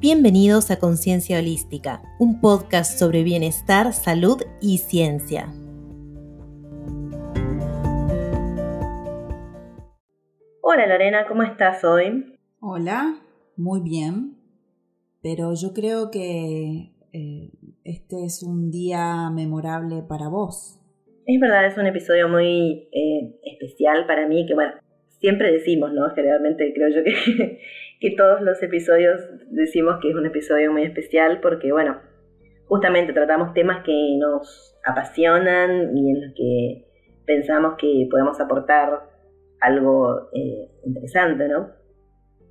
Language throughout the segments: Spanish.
Bienvenidos a Conciencia Holística, un podcast sobre bienestar, salud y ciencia. Hola Lorena, ¿cómo estás hoy? Hola, muy bien, pero yo creo que eh, este es un día memorable para vos. Es verdad, es un episodio muy eh, especial para mí, que bueno, siempre decimos, ¿no? Generalmente creo yo que que todos los episodios decimos que es un episodio muy especial porque, bueno, justamente tratamos temas que nos apasionan y en los que pensamos que podemos aportar algo eh, interesante, ¿no?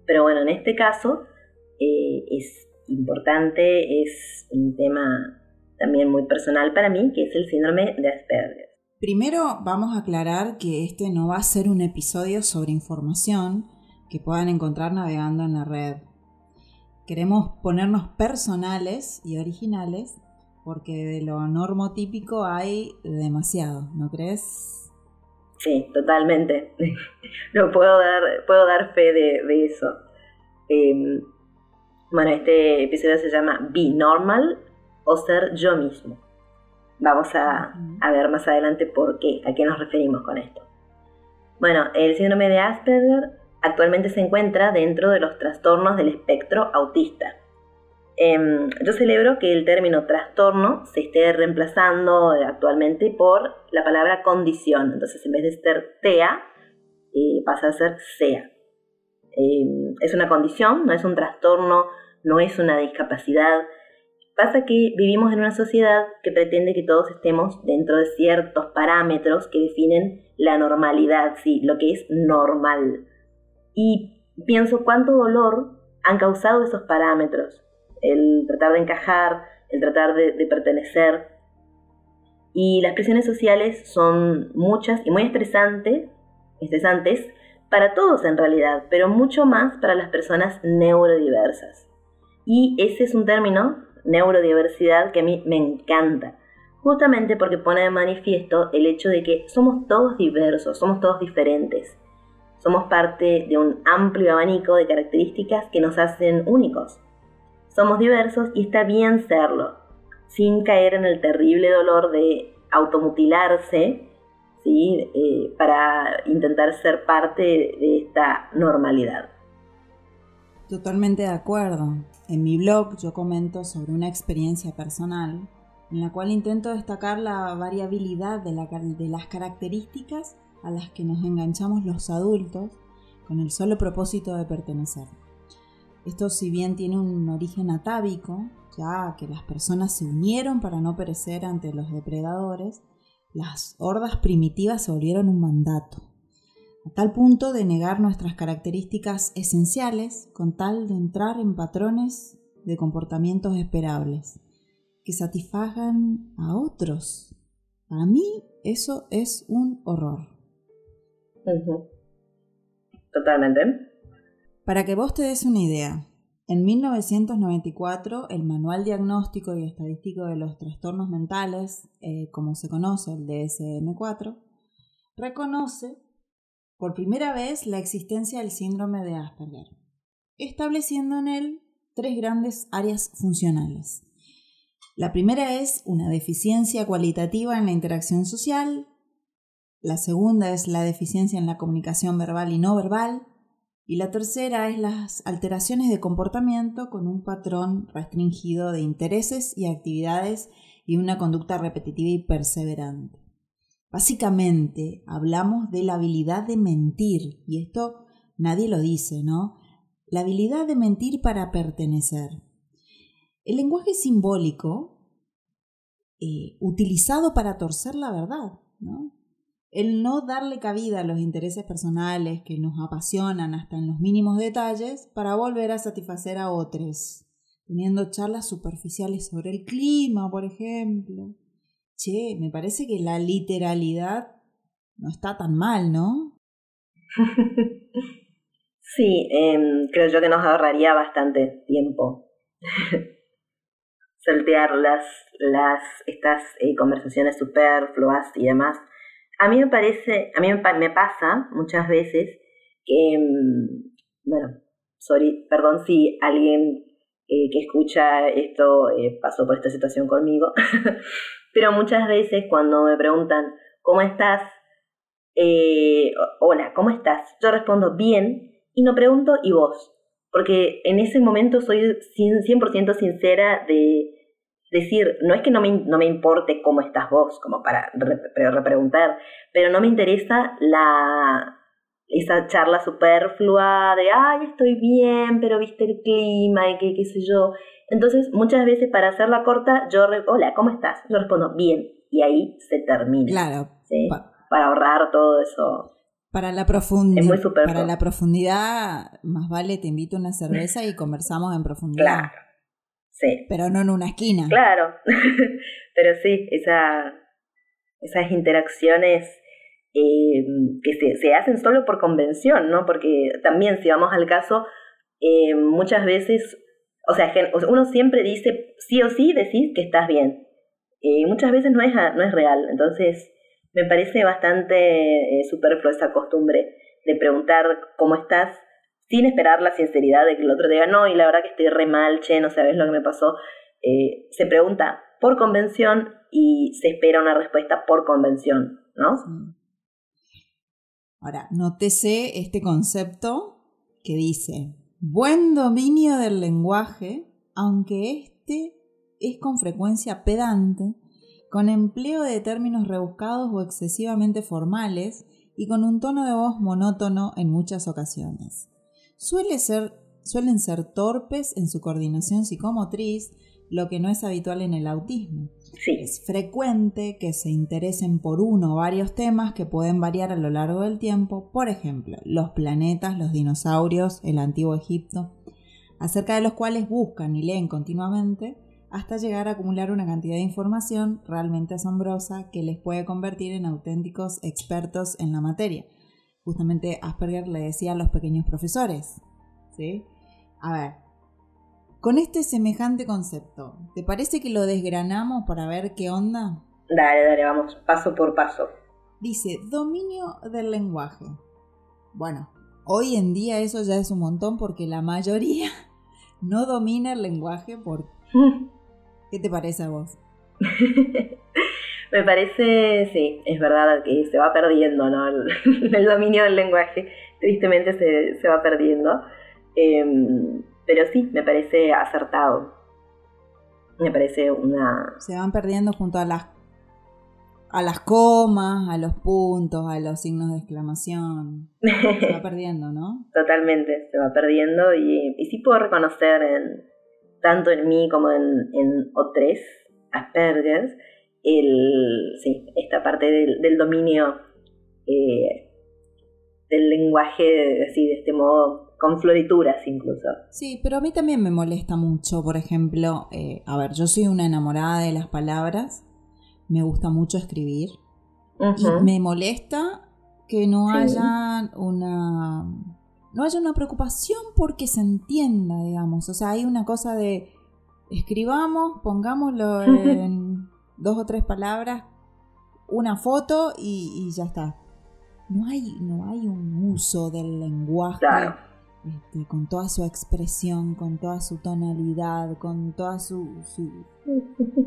Pero bueno, en este caso eh, es importante, es un tema también muy personal para mí, que es el síndrome de Asperger. Primero vamos a aclarar que este no va a ser un episodio sobre información, que puedan encontrar navegando en la red. Queremos ponernos personales y originales porque de lo normotípico hay demasiado, ¿no crees? Sí, totalmente. no puedo dar, puedo dar fe de, eso. Em, bueno, este episodio se llama Be Normal o ser yo mismo. Vamos a, a ver más adelante por qué, a qué nos referimos con esto. Bueno, el síndrome de Asperger actualmente se encuentra dentro de los trastornos del espectro autista. Em, yo celebro que el término trastorno se esté reemplazando actualmente por la palabra condición. Entonces, en vez de ser TEA, eh, pasa a ser SEA. Em, es una condición, no es un trastorno, no es una discapacidad. Pasa que vivimos en una sociedad que pretende que todos estemos dentro de ciertos parámetros que definen la normalidad, sí, lo que es normal. Y pienso cuánto dolor han causado esos parámetros, el tratar de encajar, el tratar de, pertenecer. Y las presiones sociales son muchas y muy estresantes, estresantes para todos en realidad, pero mucho más para las personas neurodiversas. Y ese es un término, neurodiversidad, que a mí me encanta, justamente porque pone de manifiesto el hecho de que somos todos diversos, somos todos diferentes. Somos parte de un amplio abanico de características que nos hacen únicos. Somos diversos y está bien serlo, sin caer en el terrible dolor de automutilarse ¿sí? Eh, para intentar ser parte de esta normalidad. Totalmente de acuerdo. En mi blog yo comento sobre una experiencia personal en la cual intento destacar la variabilidad de, de las características a las que nos enganchamos los adultos con el solo propósito de pertenecer. Esto si bien tiene un origen atávico, ya que las personas se unieron para no perecer ante los depredadores, las hordas primitivas se volvieron un mandato, a tal punto de negar nuestras características esenciales con tal de entrar en patrones de comportamientos esperables, que satisfagan a otros. Para mí eso es un horror. Totalmente. Para que vos te des una idea, en 1994 el Manual Diagnóstico y Estadístico de los Trastornos Mentales, eh, como se conoce el DSM-4, reconoce por primera vez la existencia del síndrome de Asperger, estableciendo en él tres grandes áreas funcionales. La primera es una deficiencia cualitativa en la interacción social, la segunda es la deficiencia en la comunicación verbal y no verbal. Y la tercera es las alteraciones de comportamiento con un patrón restringido de intereses y actividades y una conducta repetitiva y perseverante. Básicamente hablamos de la habilidad de mentir, y esto nadie lo dice, ¿no? La habilidad de mentir para pertenecer. El lenguaje simbólico, eh, utilizado para torcer la verdad, ¿no? El no darle cabida a los intereses personales que nos apasionan hasta en los mínimos detalles para volver a satisfacer a otros, teniendo charlas superficiales sobre el clima, por ejemplo. Che, me parece que la literalidad no está tan mal, ¿no? sí, em, creo yo que nos ahorraría bastante tiempo. Saltear las, las, estas eh, conversaciones superfluas y demás a mí me parece, a mí me, pasa muchas veces que, mm, bueno, sorry, perdón si alguien eh, que escucha esto eh, pasó por esta situación conmigo, pero muchas veces cuando me preguntan, ¿cómo estás? Eh, hola, ¿cómo estás? Yo respondo bien y no pregunto, ¿y vos? Porque en ese momento soy 100% sincera de decir, no es que no me, no me importe cómo estás vos, como para repreguntar, pero no me interesa la, esa charla superflua de, ay, estoy bien, pero viste el clima y qué, qué sé yo. Entonces, muchas veces para hacerla corta, yo, hola, ¿cómo estás? Yo respondo, bien, y ahí se termina. Claro. para ahorrar todo eso. Para la, profundidad, para la profundidad, más vale te invito a una cerveza y conversamos en profundidad. Claro. Sí. Pero no en una esquina. Claro. Pero sí, esa, esas interacciones eh, que se, se, hacen solo por convención, ¿no? Porque también, si vamos al caso, eh, muchas veces, o sea, uno siempre dice, sí o sí, decís que estás bien. Y muchas veces no es, no es real. Entonces, me parece bastante eh, superfluo esa costumbre de preguntar cómo estás sin esperar la sinceridad de que el otro diga, no, y la verdad que estoy re mal, che, no sabes lo que me pasó. Eh, se pregunta por convención y se espera una respuesta por convención, ¿no? Ahora, nótese este concepto que dice, buen dominio del lenguaje, aunque este es con frecuencia pedante, con empleo de términos rebuscados o excesivamente formales y con un tono de voz monótono en muchas ocasiones. Suele ser, suelen ser torpes en su coordinación psicomotriz, lo que no es habitual en el autismo. Es frecuente que se interesen por uno o varios temas que pueden variar a lo largo del tiempo, por ejemplo, los planetas, los dinosaurios, el antiguo Egipto, acerca de los cuales buscan y leen continuamente, hasta llegar a acumular una cantidad de información realmente asombrosa que les puede convertir en auténticos expertos en la materia. Justamente Asperger le decía a los pequeños profesores. ¿sí? A ver, con este semejante concepto, ¿te parece que lo desgranamos para ver qué onda? Dale, dale, vamos, paso por paso. Dice, dominio del lenguaje. Bueno, hoy en día eso ya es un montón porque la mayoría no domina el lenguaje por ¿Qué te parece a vos? Me parece, sí, es verdad que se va perdiendo, ¿no? El, dominio del lenguaje, tristemente se, va perdiendo. Em, pero sí, me parece acertado. Me parece una... Se van perdiendo junto a las, a las comas, a los puntos, a los signos de exclamación. Se va perdiendo, ¿no? Totalmente, se va perdiendo y, y sí puedo reconocer en, tanto en mí como en, en O3, Asperger, el, sí, esta parte del, dominio eh, del lenguaje, así, de este modo, con florituras incluso. Sí, pero a mí también me molesta mucho, por ejemplo, eh, a ver, yo soy una enamorada de las palabras, me gusta mucho escribir, y me molesta que no haya una no haya una preocupación porque se entienda, digamos. O sea, hay una cosa de escribamos, pongámoslo en dos o tres palabras, una foto y, ya está. No hay, no hay un uso del lenguaje este, con toda su expresión, con toda su tonalidad, con toda su, su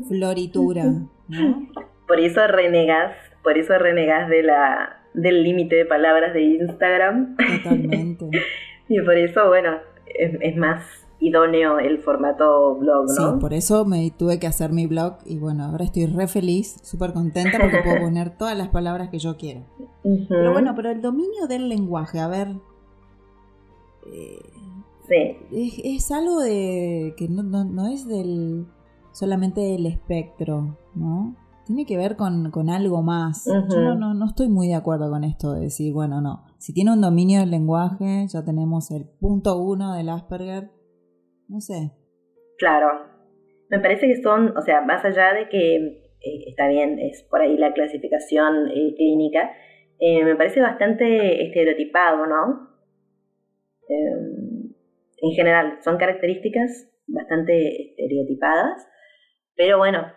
floritura. ¿no? Por eso renegas, por eso renegas de la del límite de palabras de Instagram. Totalmente. y por eso, bueno, es, más idóneo el formato blog, ¿no? Sí, por eso me tuve que hacer mi blog y bueno, ahora estoy re feliz, súper contenta porque puedo poner todas las palabras que yo quiero. Pero bueno, pero el dominio del lenguaje, a ver... Eh, sí. Es, algo de que no, no, no es del solamente del espectro, ¿no? tiene que ver con, algo más. Yo no, no, estoy muy de acuerdo con esto de decir, bueno, no, si tiene un dominio del lenguaje, ya tenemos el punto uno del Asperger, no sé. Claro, me parece que son, o sea, más allá de que eh, está bien, es por ahí la clasificación eh, clínica, eh, me parece bastante estereotipado, ¿no? En general, son características bastante estereotipadas, pero bueno,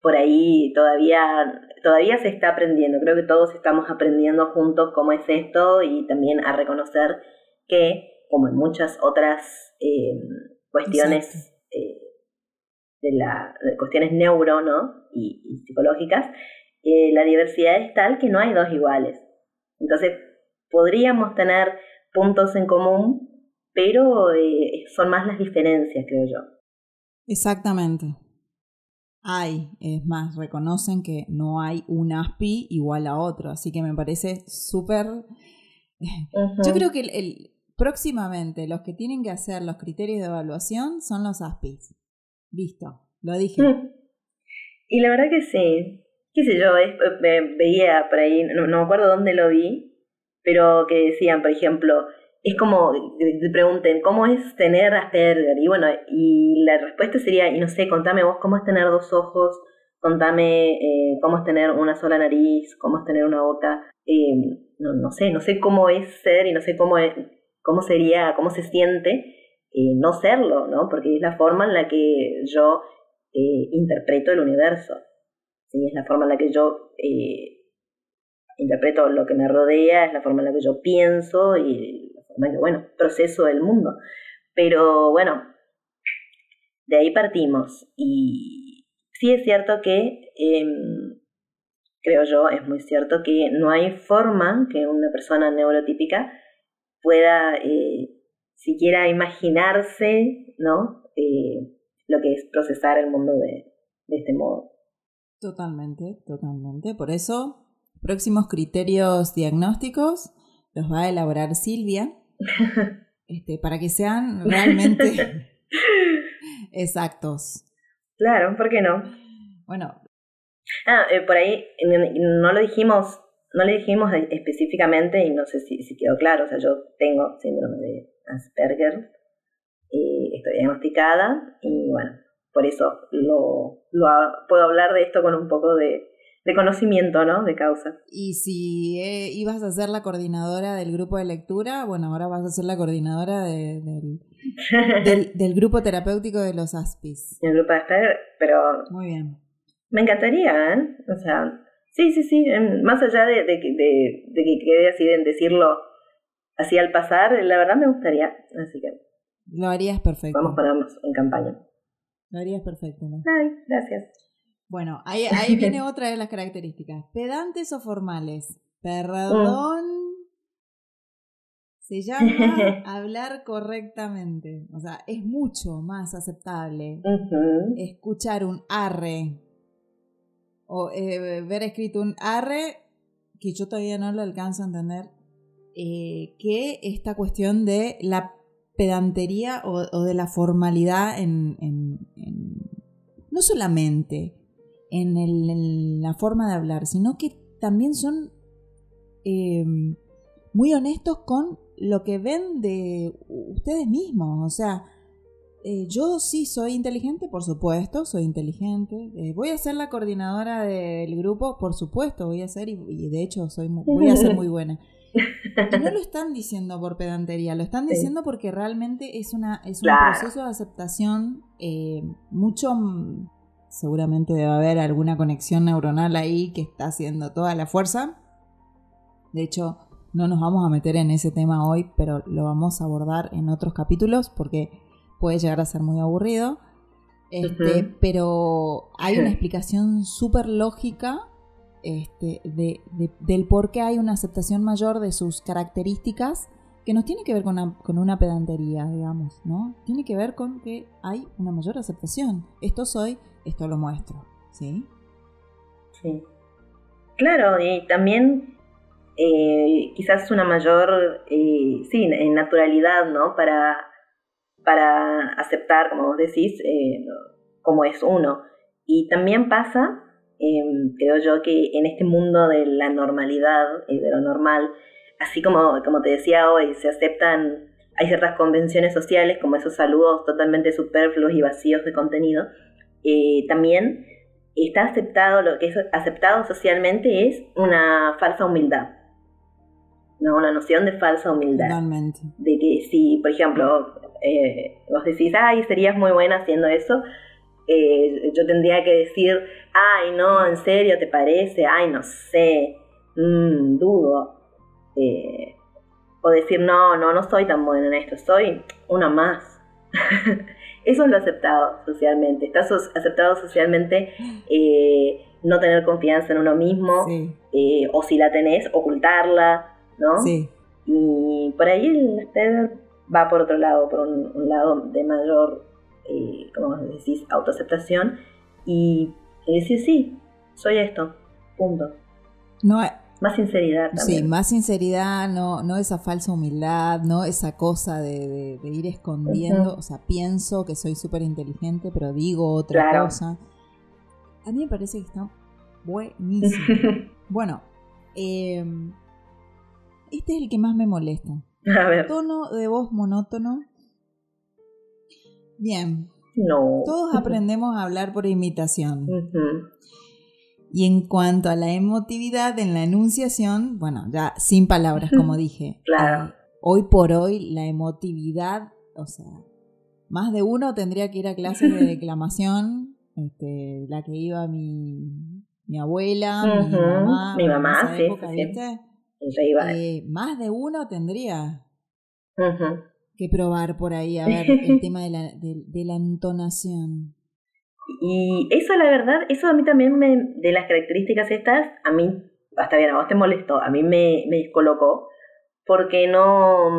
por ahí todavía, todavía se está aprendiendo. Creo que todos estamos aprendiendo juntos cómo es esto y también a reconocer que como en muchas otras eh, cuestiones eh, de, la, cuestiones neuro y, psicológicas, eh, la diversidad es tal que no hay dos iguales. Entonces, podríamos tener puntos en común, pero son más las diferencias, creo yo. Exactamente. Hay, es más, reconocen que no hay un ASPI igual a otro, así que me parece súper... Yo creo que el, próximamente los que tienen que hacer los criterios de evaluación son los ASPIs. Listo, lo dije. Mm. Y la verdad que sí, qué sé yo, veía por ahí, no, no me acuerdo dónde lo vi, pero que decían, por ejemplo, es como, te pregunten, ¿cómo es tener Asperger? Y bueno, y la respuesta sería, y no sé, contame vos cómo es tener dos ojos, contame eh, cómo es tener una sola nariz, cómo es tener una boca, eh, no, no sé, no sé cómo es ser y no sé cómo, es, cómo sería, cómo se siente eh, no serlo, ¿no? Porque es la forma en la que yo interpreto el universo, es la forma en la que yo interpreto lo que me rodea, es la forma en la que yo pienso y bueno, proceso del mundo. Pero bueno, de ahí partimos. Y sí es cierto que, em, creo yo, es muy cierto que no hay forma que una persona neurotípica pueda eh, siquiera imaginarse, ¿no? Eh, lo que es procesar el mundo de, de este modo. Totalmente, totalmente. Por eso, próximos criterios diagnósticos los va a elaborar Silvia este, para que sean realmente exactos. Claro, ¿por qué no? Bueno. Ah, eh, por ahí no lo dijimos, no le dijimos específicamente y no sé si, si quedó claro. O sea, yo tengo síndrome de Asperger, y estoy diagnosticada y bueno, por eso lo, lo puedo hablar de esto con un poco de, de conocimiento, ¿no? De causa. Y si eh, ibas a ser la coordinadora del grupo de lectura, bueno, ahora vas a ser la coordinadora del, del, grupo terapéutico de los ASPIS. El grupo de Asperger, pero... Muy bien. Me encantaría, ¿eh? O sea, sí, sí, sí, más allá de, de, de, de que quede así en decirlo así al pasar, la verdad me gustaría, así que... Lo harías perfecto. Vamos a ponernos en campaña. Lo harías perfecto, ¿no? Ay, gracias. Bueno, ahí, ahí viene otra de las características. Pedantes o formales. Perdón. Se llama hablar correctamente. O sea, es mucho más aceptable escuchar un arre o eh, ver escrito un arre, que yo todavía no lo alcanzo a entender, eh, que esta cuestión de la pedantería o, de la formalidad en, no solamente en, la forma de hablar, sino que también son em, muy honestos con lo que ven de ustedes mismos. O sea, eh, yo sí soy inteligente, por supuesto, soy inteligente. Eh, voy a ser la coordinadora del grupo, por supuesto, voy a ser, y, de hecho soy voy a ser muy buena. Y no lo están diciendo por pedantería, lo están diciendo porque realmente es, una, es un proceso de aceptación eh, mucho seguramente debe haber alguna conexión neuronal ahí que está haciendo toda la fuerza. De hecho, no nos vamos a meter en ese tema hoy, pero lo vamos a abordar en otros capítulos porque puede llegar a ser muy aburrido. Este, Pero hay una explicación súper lógica este, de, del por qué hay una aceptación mayor de sus características que no tiene que ver con una, con una pedantería, digamos, ¿no? Tiene que ver con que hay una mayor aceptación. Esto soy, esto lo muestro, ¿sí? Sí. Claro, y también eh, quizás una mayor, eh, sí, naturalidad, ¿no? Para, para aceptar, como vos decís, eh, como es uno. Y también pasa, em, creo yo, que en este mundo de la normalidad y de lo normal, así como, como te decía hoy, se aceptan, hay ciertas convenciones sociales, como esos saludos totalmente superfluos y vacíos de contenido, eh, también está aceptado, lo que es aceptado socialmente es una falsa humildad. ¿no? Una noción de falsa humildad. Totalmente. De que si, por ejemplo, eh, vos decís, ay, serías muy buena haciendo eso, eh, yo tendría que decir, ay, no, en serio, ¿te parece? Ay, no sé, mm, dudo. O decir, no, no, no soy tan bueno en esto, soy una más. Eso es lo aceptado socialmente. Está aceptado socialmente eh, no tener confianza en uno mismo, eh, o si la tenés, ocultarla, ¿no? Sí. Y por ahí el va por otro lado, por un, lado de mayor, eh, como decís, autoaceptación y, decir, sí, soy esto, punto. No, más sinceridad también. Sí, más sinceridad, no, no esa falsa humildad, no esa cosa de, ir escondiendo. O sea, pienso que soy súper inteligente, pero digo otra cosa. A mí me parece que está buenísimo. bueno, em, este es el que más me molesta. A ver. Tono de voz monótono. Bien. No. Todos aprendemos a hablar por imitación. Y en cuanto a la emotividad en la enunciación, bueno, ya sin palabras, como dije. Claro. Eh, hoy por hoy, la emotividad, o sea, más de uno tendría que ir a clases de declamación, este, la que iba mi, mi abuela, mi mamá. Mi mamá, sí, eh, más de uno tendría que probar por ahí, a ver, el tema de la, de la entonación. Y eso, la verdad, eso a mí también me, de las características estas, a mí, hasta bien, a vos te molestó, a mí me, me descolocó, porque no,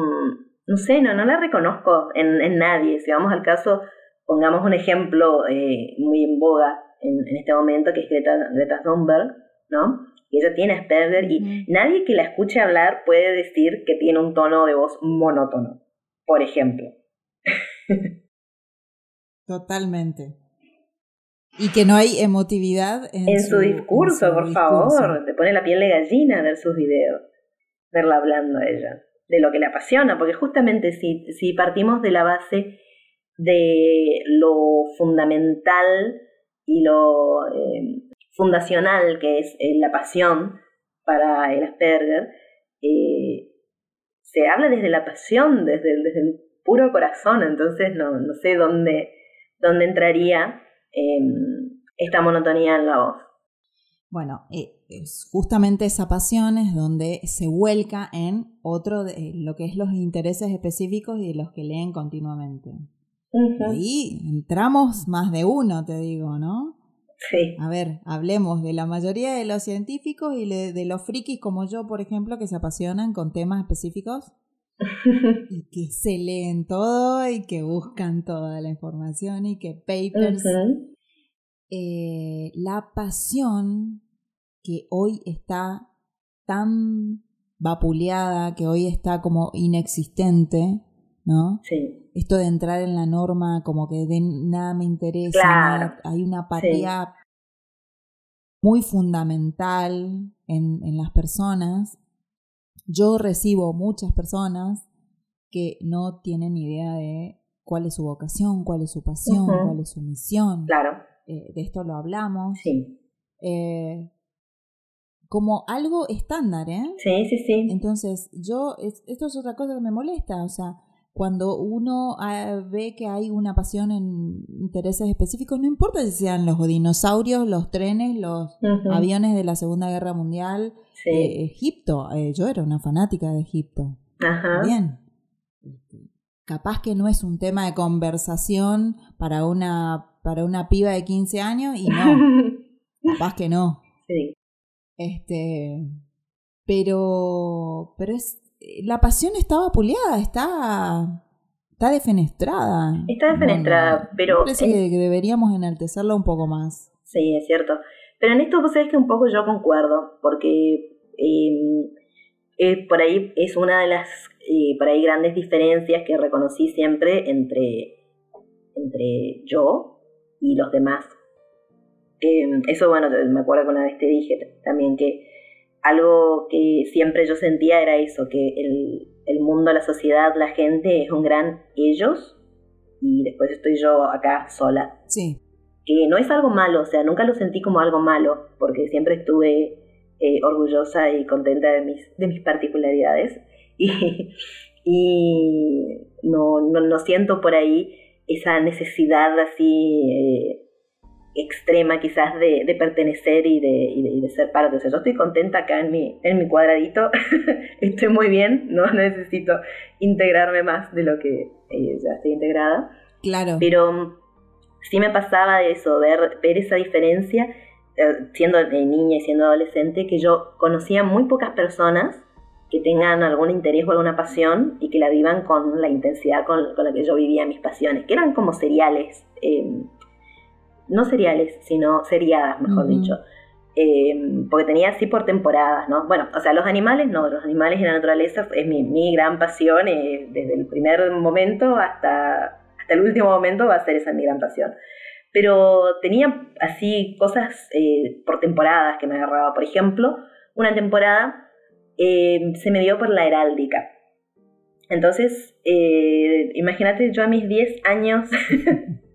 no sé, no, no la reconozco en, en nadie. Si vamos al caso, pongamos un ejemplo eh, muy en boga en, en, este momento, que es Greta, Greta Thunberg, ¿no? Y ella tiene Asperger y nadie que la escuche hablar puede decir que tiene un tono de voz monótono, por ejemplo. Totalmente. Y que no hay emotividad en, su, discurso, por favor. Te pone la piel de gallina ver sus videos, verla hablando a ella, de lo que le apasiona, porque justamente si, si partimos de la base de lo fundamental y lo eh, fundacional que es eh, la pasión para el Asperger, eh, se habla desde la pasión, desde, desde el puro corazón, entonces no, no sé dónde, dónde entraría Em, esta monotonía en la voz. Bueno, eh, es justamente esa pasión es donde se vuelca en otro de lo que es los intereses específicos y los que leen continuamente. Ahí entramos más de uno, te digo, ¿no? Sí. A ver, hablemos de la mayoría de los científicos y de los frikis como yo, por ejemplo, que se apasionan con temas específicos y que se leen todo y que buscan toda la información y que papers. Eh, la pasión que hoy está tan vapuleada, que hoy está como inexistente, ¿no? Sí. Esto de entrar en la norma como que de nada me interesa, hay una apatía muy fundamental en, en las personas yo recibo muchas personas que no tienen idea de cuál es su vocación, cuál es su pasión, cuál es su misión. Claro. Eh, de esto lo hablamos. Sí. Eh, como algo estándar, ¿eh? Sí, sí, sí. Entonces, yo, esto es otra cosa que me molesta, o sea, cuando uno ah, ve que hay una pasión en intereses específicos, no importa si sean los dinosaurios, los trenes, los aviones de la Segunda Guerra Mundial, eh, Egipto, eh, yo era una fanática de Egipto. Ajá. Bien. Capaz que no es un tema de conversación para una, para una piba de 15 años y no. Capaz que no. Sí. Este, pero, pero es, la pasión está vapuleada, está, está defenestrada. Está defenestrada, pero... Parece que, deberíamos enaltecerla un poco más. Sí, es cierto. Pero en esto vos sabés que un poco yo concuerdo, porque eh, por ahí es una de las eh, por ahí grandes diferencias que reconocí siempre entre, entre yo y los demás. Em, eso, bueno, me acuerdo que una vez te dije también que algo que siempre yo sentía era eso, que el, el mundo, la sociedad, la gente es un gran ellos y después estoy yo acá sola. Sí que no es algo malo, o sea, nunca lo sentí como algo malo, porque siempre estuve eh, orgullosa y contenta de mis, de mis particularidades y, y no, no, no, siento por ahí esa necesidad así eh, extrema quizás de, pertenecer y de, de, ser parte. O sea, yo estoy contenta acá en mi, en mi cuadradito, estoy muy bien, no necesito integrarme más de lo que eh, ya estoy integrada. Claro. Pero mm, sí me pasaba eso, ver, ver esa diferencia, eh, siendo niña y siendo adolescente, que yo conocía muy pocas personas que tengan algún interés o alguna pasión y que la vivan con la intensidad con, la que yo vivía mis pasiones, que eran como seriales, em, no seriales, sino seriadas, mejor dicho. Em, porque tenía así por temporadas, ¿no? Bueno, o sea, los animales no, los animales y la naturaleza es mi, gran pasión, eh, desde el primer momento hasta, hasta el último momento va a ser esa mi gran pasión. Pero tenía así cosas eh, por temporadas que me agarraba. Por ejemplo, una temporada eh, se me dio por la heráldica. Entonces, eh, imagínate yo a mis 10 años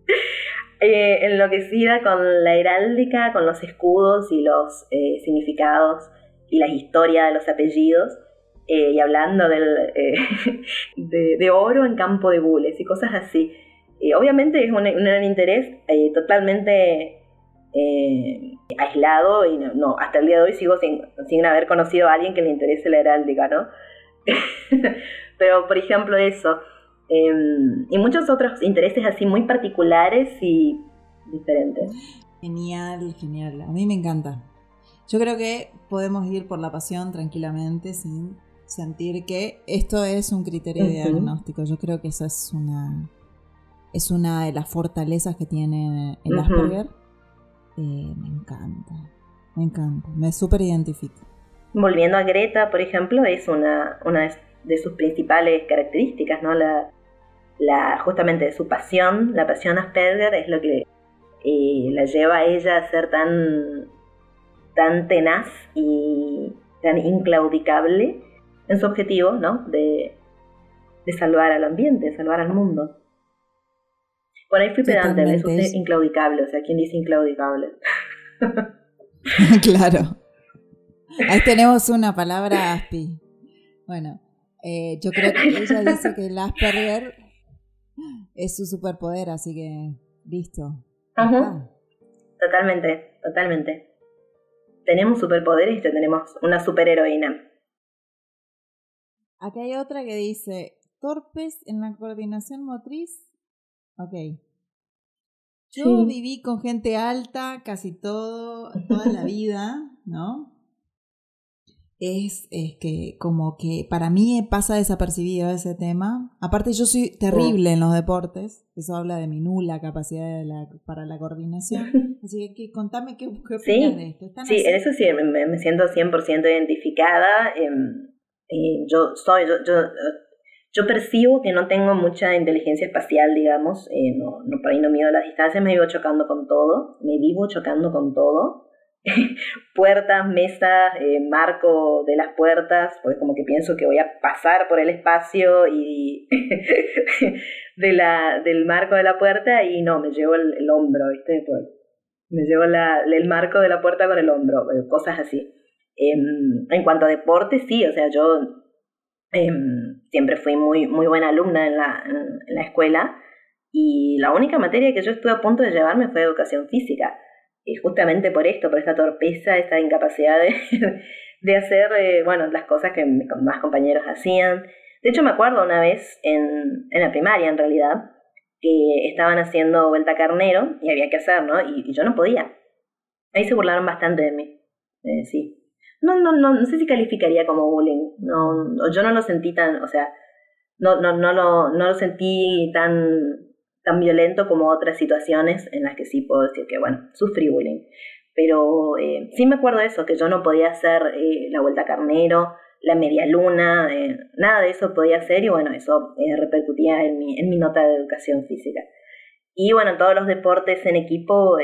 eh, enloquecida con la heráldica, con los escudos y los significados y la historia de los apellidos. y hablando del, de, oro en campo de gules y cosas así. obviamente es un, un interés totalmente eh, aislado y no, hasta el día de hoy sigo sin, sin haber conocido a alguien que le interese la heráldica, ¿no? Pero, por ejemplo, eso. Em, y muchos otros intereses así muy particulares y diferentes. Genial, genial. A mí me encanta. Yo creo que podemos ir por la pasión tranquilamente sin sentir que esto es un criterio de diagnóstico. Yo creo que esa es una es una de las fortalezas que tiene el Asperger eh, me encanta, me encanta, me súper identifico. Volviendo a Greta, por ejemplo, es una, una de sus principales características, ¿no? La, la, justamente su pasión, la pasión Asperger es lo que eh, la lleva a ella a ser tan, tan tenaz y tan inclaudicable en su objetivo, ¿no? De, de salvar al ambiente, de salvar al mundo. Por ahí fui pedante, me puse inclaudicable, o sea, ¿quién dice inclaudicable? claro. Ahí tenemos una palabra aspi. Bueno, eh, yo creo que ella dice que el Asperger es su superpoder, así que listo. Totalmente, totalmente. Tenemos superpoderes y tenemos una superheroína. Aquí hay otra que dice, torpes en la coordinación motriz Ok. Yo viví con gente alta casi todo, toda la vida, ¿no? Es, es, que como que para mí pasa desapercibido ese tema. Aparte yo soy terrible en los deportes, eso habla de mi nula capacidad para la coordinación. Así que, contame qué, qué opinas de esto. Sí, en eso sí me, siento 100% identificada. Em, yo soy, yo, yo yo percibo que no tengo mucha inteligencia espacial, digamos, eh, no, no, por ahí no mido las distancias, me vivo chocando con todo, me vivo chocando con todo. puertas, mesas, eh, marco de las puertas, pues como que pienso que voy a pasar por el espacio y de la, del marco de la puerta y no, me llevo el, hombro, ¿viste? Pues, me llevo la, el marco de la puerta con el hombro, eh, cosas así. Em, en cuanto a deporte, sí, o sea, yo Em, siempre fui muy, muy buena alumna en la, en, la escuela y la única materia que yo estuve a punto de llevarme fue educación física. Y justamente por esto, por esta torpeza, esta incapacidad de, hacer, eh, bueno, las cosas que mis más compañeros hacían. De hecho, me acuerdo una vez en, en la primaria, en realidad, que estaban haciendo vuelta carnero y había que hacer, ¿no? Y, yo no podía. Ahí se burlaron bastante de mí. Eh, sí, no, no, no, no sé si calificaría como bullying. No, yo no lo sentí tan, o sea, no, no, no, lo, no lo sentí tan, tan violento como otras situaciones en las que sí puedo decir que, bueno, sufrí bullying. Pero eh, sí me acuerdo de eso, que yo no podía hacer eh, la vuelta carnero, la media luna, eh, nada de eso podía hacer y bueno, eso repercutía en mi, en mi nota de educación física. Y bueno, todos los deportes en equipo,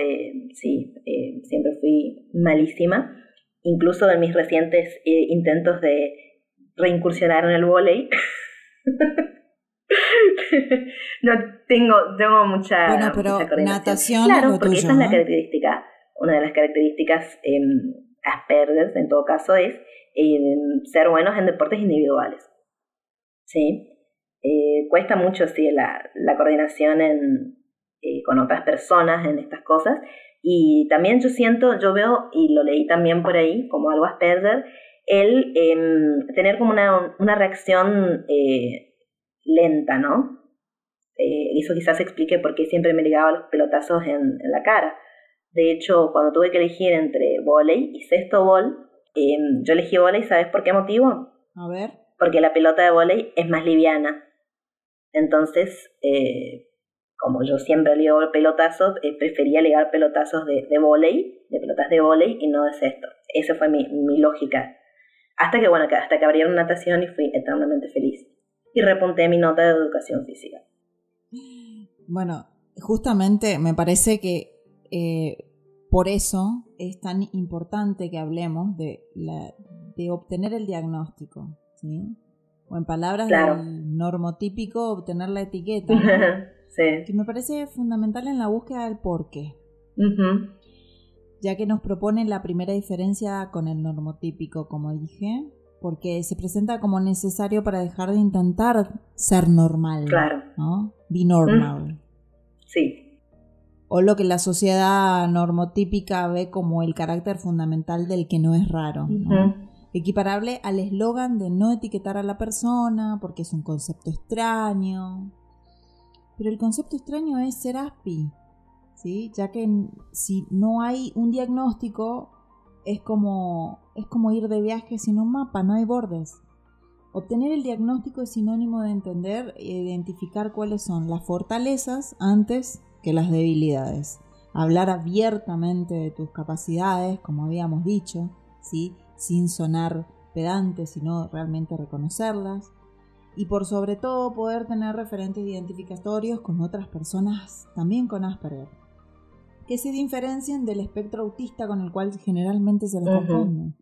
sí, siempre fui malísima incluso en mis recientes eh, intentos de reincursionar en el volei. no tengo, tengo mucha, bueno, pero natación claro, porque esa es la característica, una de las características eh, Asperger en todo caso es em, ser buenos en deportes individuales. ¿Sí? Eh, cuesta mucho sí, la, la coordinación en, eh, con otras personas en estas cosas, Y también yo siento, yo veo, y lo leí también por ahí, como algo Asperger, el em, tener como una, una reacción eh, lenta, ¿no? Eh, eso quizás explique por qué siempre me ligaba los pelotazos en, la cara. De hecho, cuando tuve que elegir entre volei y sexto bol, em, yo elegí volei, ¿sabes por qué motivo? A ver. Porque la pelota de volei es más liviana. Entonces, eh, como yo siempre ligo pelotazos, eh, prefería ligar pelotazos de, de volei, de pelotas de volei y no de cesto. Esa fue mi, mi lógica. Hasta que, bueno, hasta que abrieron natación y fui eternamente feliz. Y repunté mi nota de educación física. Bueno, justamente me parece que eh, por eso es tan importante que hablemos de, la, de obtener el diagnóstico, ¿sí? O en palabras del normotípico, obtener la etiqueta. sí. Que me parece fundamental en la búsqueda del porqué. Ya que nos propone la primera diferencia con el normotípico, como dije, porque se presenta como necesario para dejar de intentar ser normal. Claro. ¿no? Be normal. Sí. O lo que la sociedad normotípica ve como el carácter fundamental del que no es raro. Equiparable al eslogan de no etiquetar a la persona porque es un concepto extraño. Pero el concepto extraño es ser aspi, ¿sí? ya que si no hay un diagnóstico, es como, es como ir de viaje sin un mapa, no hay bordes. Obtener el diagnóstico es sinónimo de entender e identificar cuáles son las fortalezas antes que las debilidades. Hablar abiertamente de tus capacidades, como habíamos dicho, ¿sí? sin sonar pedante, sino realmente reconocerlas. Y por sobre todo poder tener referentes identificatorios con otras personas también con Asperger que se diferencien del espectro autista con el cual generalmente se les confunde.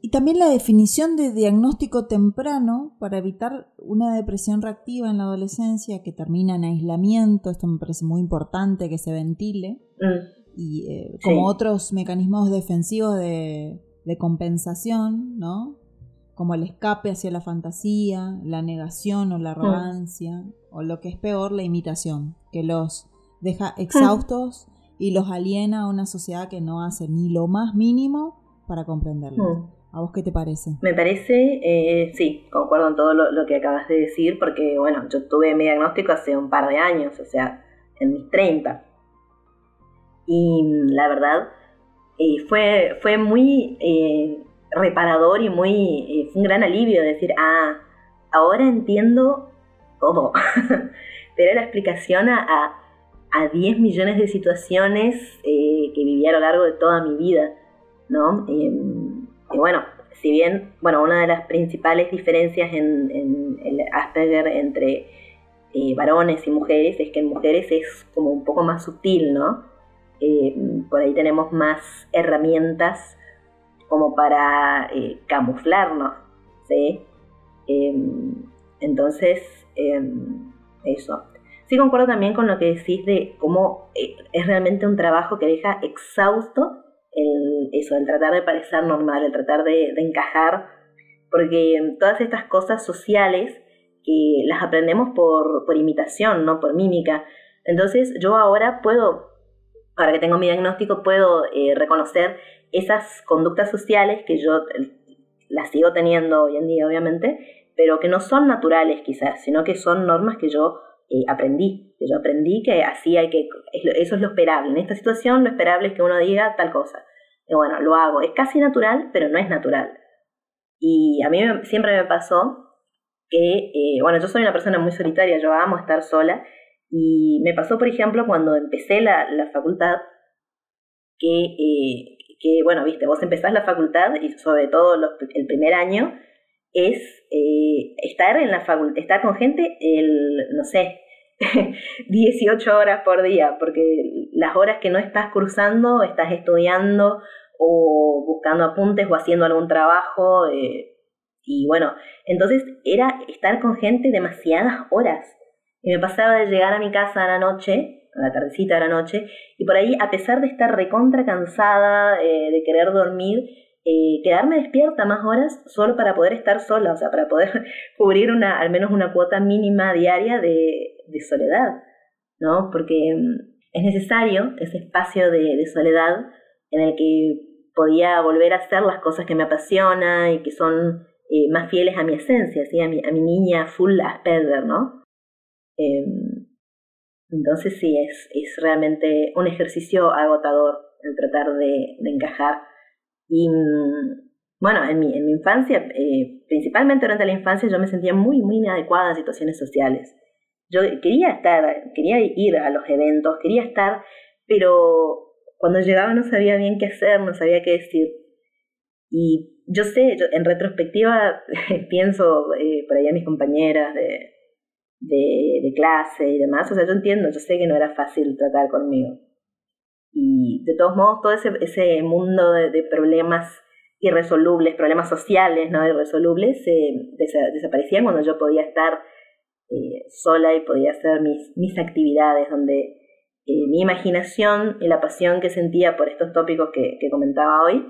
Y también la definición de diagnóstico temprano para evitar una depresión reactiva en la adolescencia que termina en aislamiento, esto me parece muy importante que se ventile, mm. y eh, como otros mecanismos defensivos de, de compensación, ¿no? como el escape hacia la fantasía, la negación o la mm. arrogancia, o lo que es peor, la imitación, que los deja exhaustos y los aliena a una sociedad que no hace ni lo más mínimo para comprenderlo. Hmm. ¿A vos qué te parece? Me parece, eh, sí, concuerdo en todo lo, que acabas de decir, porque bueno, yo tuve mi diagnóstico hace un par de años, o sea, en mis 30. Y la verdad, eh, fue, fue muy eh, reparador y muy, fue un gran alivio decir, ah, ahora entiendo todo. Pero la explicación a a 10 millones de situaciones eh, que viví a lo largo de toda mi vida, ¿no? y bueno, si bien, bueno, una de las principales diferencias en, el Asperger entre eh, varones y mujeres es que en mujeres es como un poco más sutil, ¿no? Eh, por ahí tenemos más herramientas como para camuflarnos, ¿sí? Em, entonces, em, eso. Sí concuerdo también con lo que decís de cómo eh, es realmente un trabajo que deja exhausto eso, el tratar de parecer normal, el tratar de, encajar, porque todas estas cosas sociales que las aprendemos por, por imitación, no por mímica. Entonces yo ahora puedo, ahora que tengo mi diagnóstico, puedo eh, reconocer esas conductas sociales que yo las sigo teniendo hoy en día, obviamente, pero que no son naturales quizás, sino que son normas que yo eh, aprendí, yo aprendí que así hay que, eso es lo esperable. En esta situación lo esperable es que uno diga tal cosa. Bueno, lo hago. Es casi natural, pero no es natural. Y a mí siempre me pasó que, eh, bueno, yo soy una persona muy solitaria, yo amo estar sola. Y me pasó, por ejemplo, cuando empecé la, la facultad, que, eh, que, bueno, viste, vos empezás la facultad y sobre todo el primer año, es eh, estar en la facultad, estar con gente, el, no sé, 18 horas por día, porque las horas que no estás cruzando, estás estudiando o buscando apuntes o haciendo algún trabajo. Eh, y bueno, entonces era estar con gente demasiadas horas. Y me pasaba de llegar a mi casa a la noche, a la tardecita de la noche, y por ahí, a pesar de estar recontra cansada, eh, de querer dormir, eh, quedarme despierta más horas solo para poder estar sola, o sea, para poder cubrir al menos una cuota mínima diaria de, soledad, ¿no? Porque mm, es necesario ese espacio de, soledad en el que podía volver a hacer las cosas que me apasionan y que son eh, más fieles a mi esencia, ¿sí? a, mi, niña full Asperger, ¿no? Em, entonces sí, es, es realmente un ejercicio agotador el tratar de encajar. Y bueno, en mi, en mi infancia, eh, principalmente durante la infancia, yo me sentía muy, muy inadecuada a situaciones sociales. Yo quería estar, quería ir a los eventos, quería estar, pero cuando llegaba no sabía bien qué hacer, no sabía qué decir. Y yo sé, yo, en retrospectiva pienso eh, por allá mis compañeras de, de, clase y demás, o sea, yo entiendo, yo sé que no era fácil tratar conmigo. Y de todos modos, todo ese, ese mundo de, problemas irresolubles, problemas sociales no irresolubles, se desaparecían cuando yo podía estar eh, sola y podía hacer mis, mis actividades, donde eh, mi imaginación y la pasión que sentía por estos tópicos que, que comentaba hoy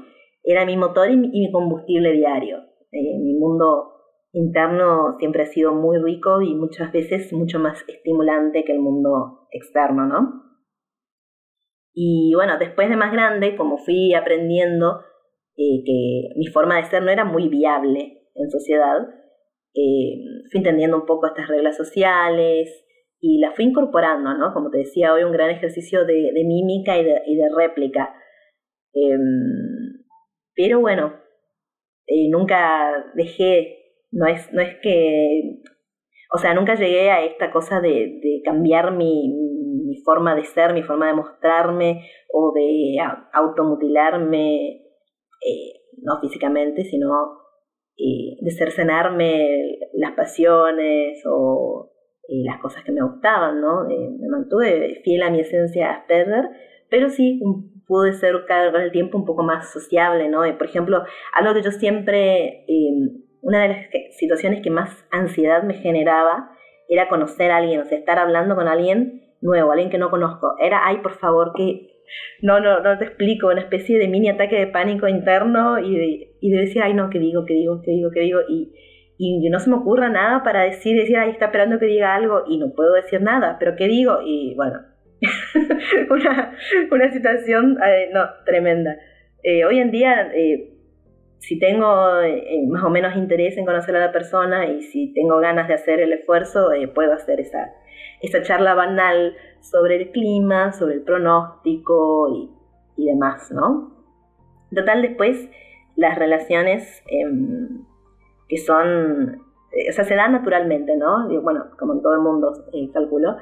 era mi motor y mi, combustible diario. Eh, mi mundo interno siempre ha sido muy rico y muchas veces mucho más estimulante que el mundo externo, ¿no? Y bueno, después de más grande, como fui aprendiendo que mi forma de ser no era muy viable en sociedad, eh, fui entendiendo un poco estas reglas sociales y las fui incorporando, ¿no? Como te decía hoy, un gran ejercicio de, mímica y de, y de réplica. Em, pero bueno, eh, nunca dejé, no es, no es que, o sea, nunca llegué a esta cosa de, de cambiar mi forma de ser, mi forma de mostrarme o de automutilarme, eh, no físicamente, sino y de cercenarme las pasiones o las cosas que me gustaban, ¿no? Eh, me mantuve fiel a mi esencia Asperger, pero sí pude ser cada vez el tiempo un poco más sociable, ¿no? por ejemplo, algo que yo siempre, em, una de las situaciones que más ansiedad me generaba era conocer a alguien, o sea, estar hablando con alguien nuevo, alguien que no conozco. Era, ay, por favor, que no, no, no te explico, una especie de mini ataque de pánico interno y de, y de decir, ay, no, ¿qué digo, qué digo, qué digo, qué digo? Y, y no se me ocurra nada para decir, decir, ay, está esperando que diga algo y no puedo decir nada, pero ¿qué digo? Y bueno, una, una situación, eh, no, tremenda. Eh, hoy en día, eh, si tengo más o menos interés en conocer a la persona y si tengo ganas de hacer el esfuerzo, puedo hacer esa, esa charla banal sobre el clima, sobre el pronóstico y, y demás, ¿no? Total, después las relaciones em, que son, eh, o sea, se dan naturalmente, ¿no? bueno, como en todo el mundo, eh, calculo,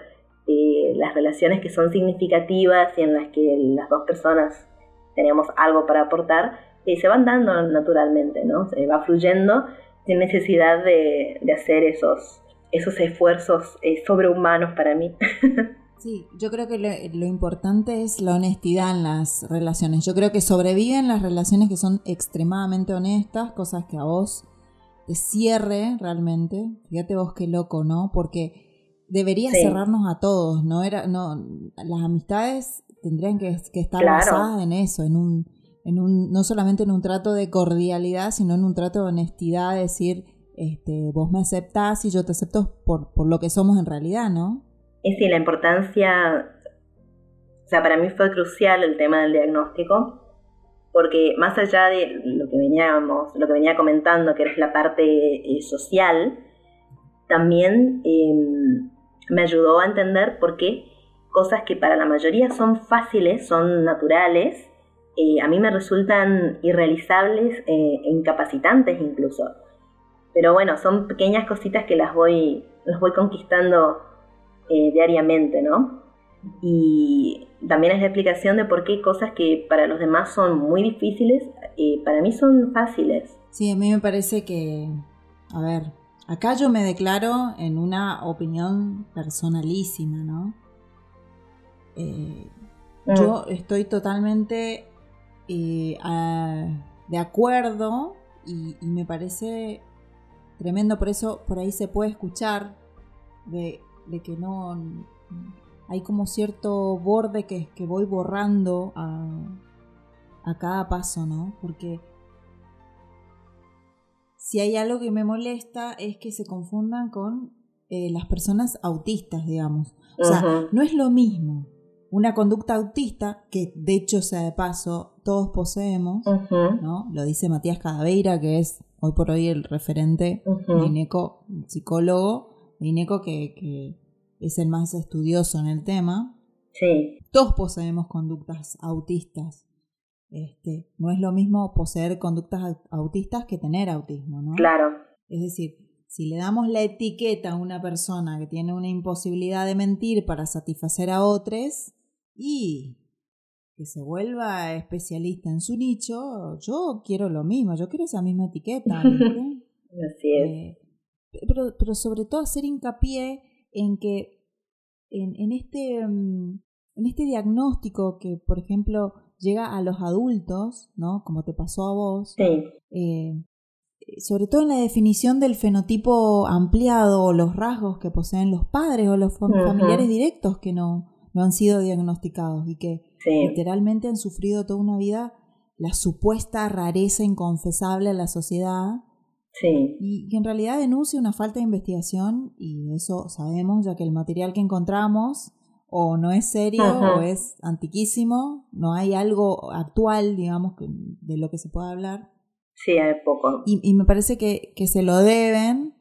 eh, las relaciones que son significativas y en las que las dos personas tenemos algo para aportar, se van dando naturalmente, ¿no? Se va fluyendo sin necesidad de, de hacer esos, esos esfuerzos sobrehumanos para mí. Sí, yo creo que lo, importante es la honestidad en las relaciones. Yo creo que sobreviven las relaciones que son extremadamente honestas, cosas que a vos te cierre realmente. Fíjate vos qué loco, ¿no? Porque debería cerrarnos a todos, ¿no? Era, no, las amistades tendrían que, estar basadas en eso, en un, en un, no solamente en un trato de cordialidad, sino en un trato de honestidad, decir, este, vos me aceptás y yo te acepto por, por lo que somos en realidad, ¿no? es sí, la importancia, o sea, para mí fue crucial el tema del diagnóstico, porque más allá de lo que veníamos, lo que venía comentando, que era la parte eh, social, también em, me ayudó a entender por qué cosas que para la mayoría son fáciles, son naturales, eh, a mí me resultan irrealizables eh, e incapacitantes incluso. Pero bueno, son pequeñas cositas que las voy, las voy conquistando eh, diariamente, ¿no? Y también es la explicación de por qué cosas que para los demás son muy difíciles, eh, para mí son fáciles. Sí, a mí me parece que, a ver, acá yo me declaro en una opinión personalísima, ¿no? Eh, mm. Yo estoy totalmente de acuerdo y, y, me parece tremendo, por eso por ahí se puede escuchar de de que no hay como cierto borde que, que voy borrando a, a cada paso, ¿no? Porque si hay algo que me molesta es que se confundan con eh, las personas autistas, digamos. O sea, no es lo mismo. una conducta autista, que de hecho sea de paso, todos poseemos, ¿no? Lo dice Matías Cadaveira, que es hoy por hoy el referente uh psicólogo, Vineco que, que es el más estudioso en el tema. Sí. Todos poseemos conductas autistas. Este, no es lo mismo poseer conductas autistas que tener autismo, ¿no? Claro. Es decir, si le damos la etiqueta a una persona que tiene una imposibilidad de mentir para satisfacer a otros, y que se vuelva especialista en su nicho, yo quiero lo mismo, yo quiero esa misma etiqueta. Así es. Eh, pero, pero sobre todo hacer hincapié en que en, en, este, mm, en este diagnóstico que, por ejemplo, llega a los adultos, ¿no? Como te pasó a vos, sí. eh, sobre todo en la definición del fenotipo ampliado o los rasgos que poseen los padres o los familiares directos que no, no han sido diagnosticados y que literalmente han sufrido toda una vida la supuesta rareza inconfesable a la sociedad sí. y que en realidad denuncia una falta de investigación y eso sabemos ya que el material que encontramos o no es serio o es antiquísimo, no hay algo actual, digamos, de lo que se pueda hablar. Sí, hay poco. Y, y me parece que, que se lo deben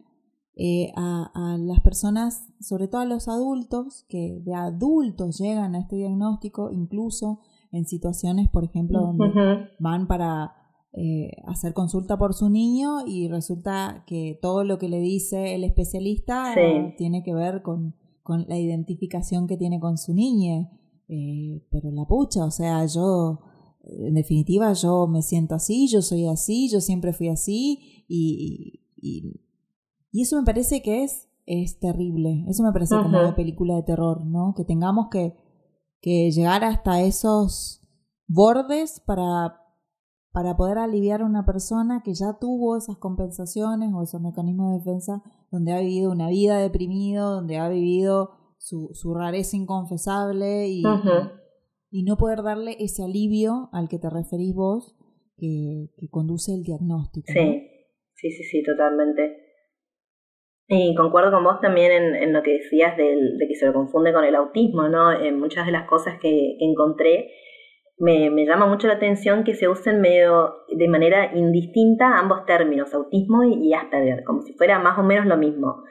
eh, a, las personas, sobre todo a los adultos, que de adultos llegan a este diagnóstico, incluso en situaciones, por ejemplo, donde van para eh, hacer consulta por su niño y resulta que todo lo que le dice el especialista tiene que ver con, con, la identificación que tiene con su niña. Eh, pero la pucha, o sea, yo, en definitiva, yo me siento así, yo soy así, yo siempre fui así y, y y eso me parece que es, es terrible. Eso me parece como una película de terror, ¿no? Que tengamos que, que llegar hasta esos bordes para, para poder aliviar a una persona que ya tuvo esas compensaciones o esos mecanismos de defensa, donde ha vivido una vida deprimido, donde ha vivido su, su rareza inconfesable y, y no poder darle ese alivio al que te referís vos que, que conduce el diagnóstico. Sí, sí, sí, sí, totalmente. Y concuerdo con vos también en, lo que decías de que se lo confunde con el autismo, ¿no? En muchas de las cosas que, encontré, me, llama mucho la atención que se usen medio de manera indistinta ambos términos, autismo y, Asperger, como si fuera más o menos lo mismo.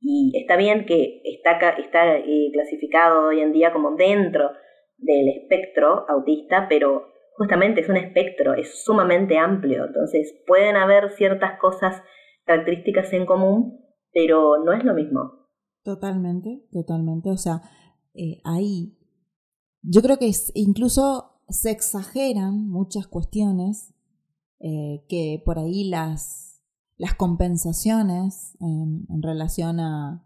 Y está bien que está, está eh, clasificado hoy en día como dentro del espectro autista, pero justamente es un espectro, es sumamente amplio, entonces pueden haber ciertas cosas, características en común, pero no es lo mismo. Totalmente, totalmente. O sea, eh, ahí yo creo que incluso se exageran muchas cuestiones eh, que por ahí las, las compensaciones en, relación a,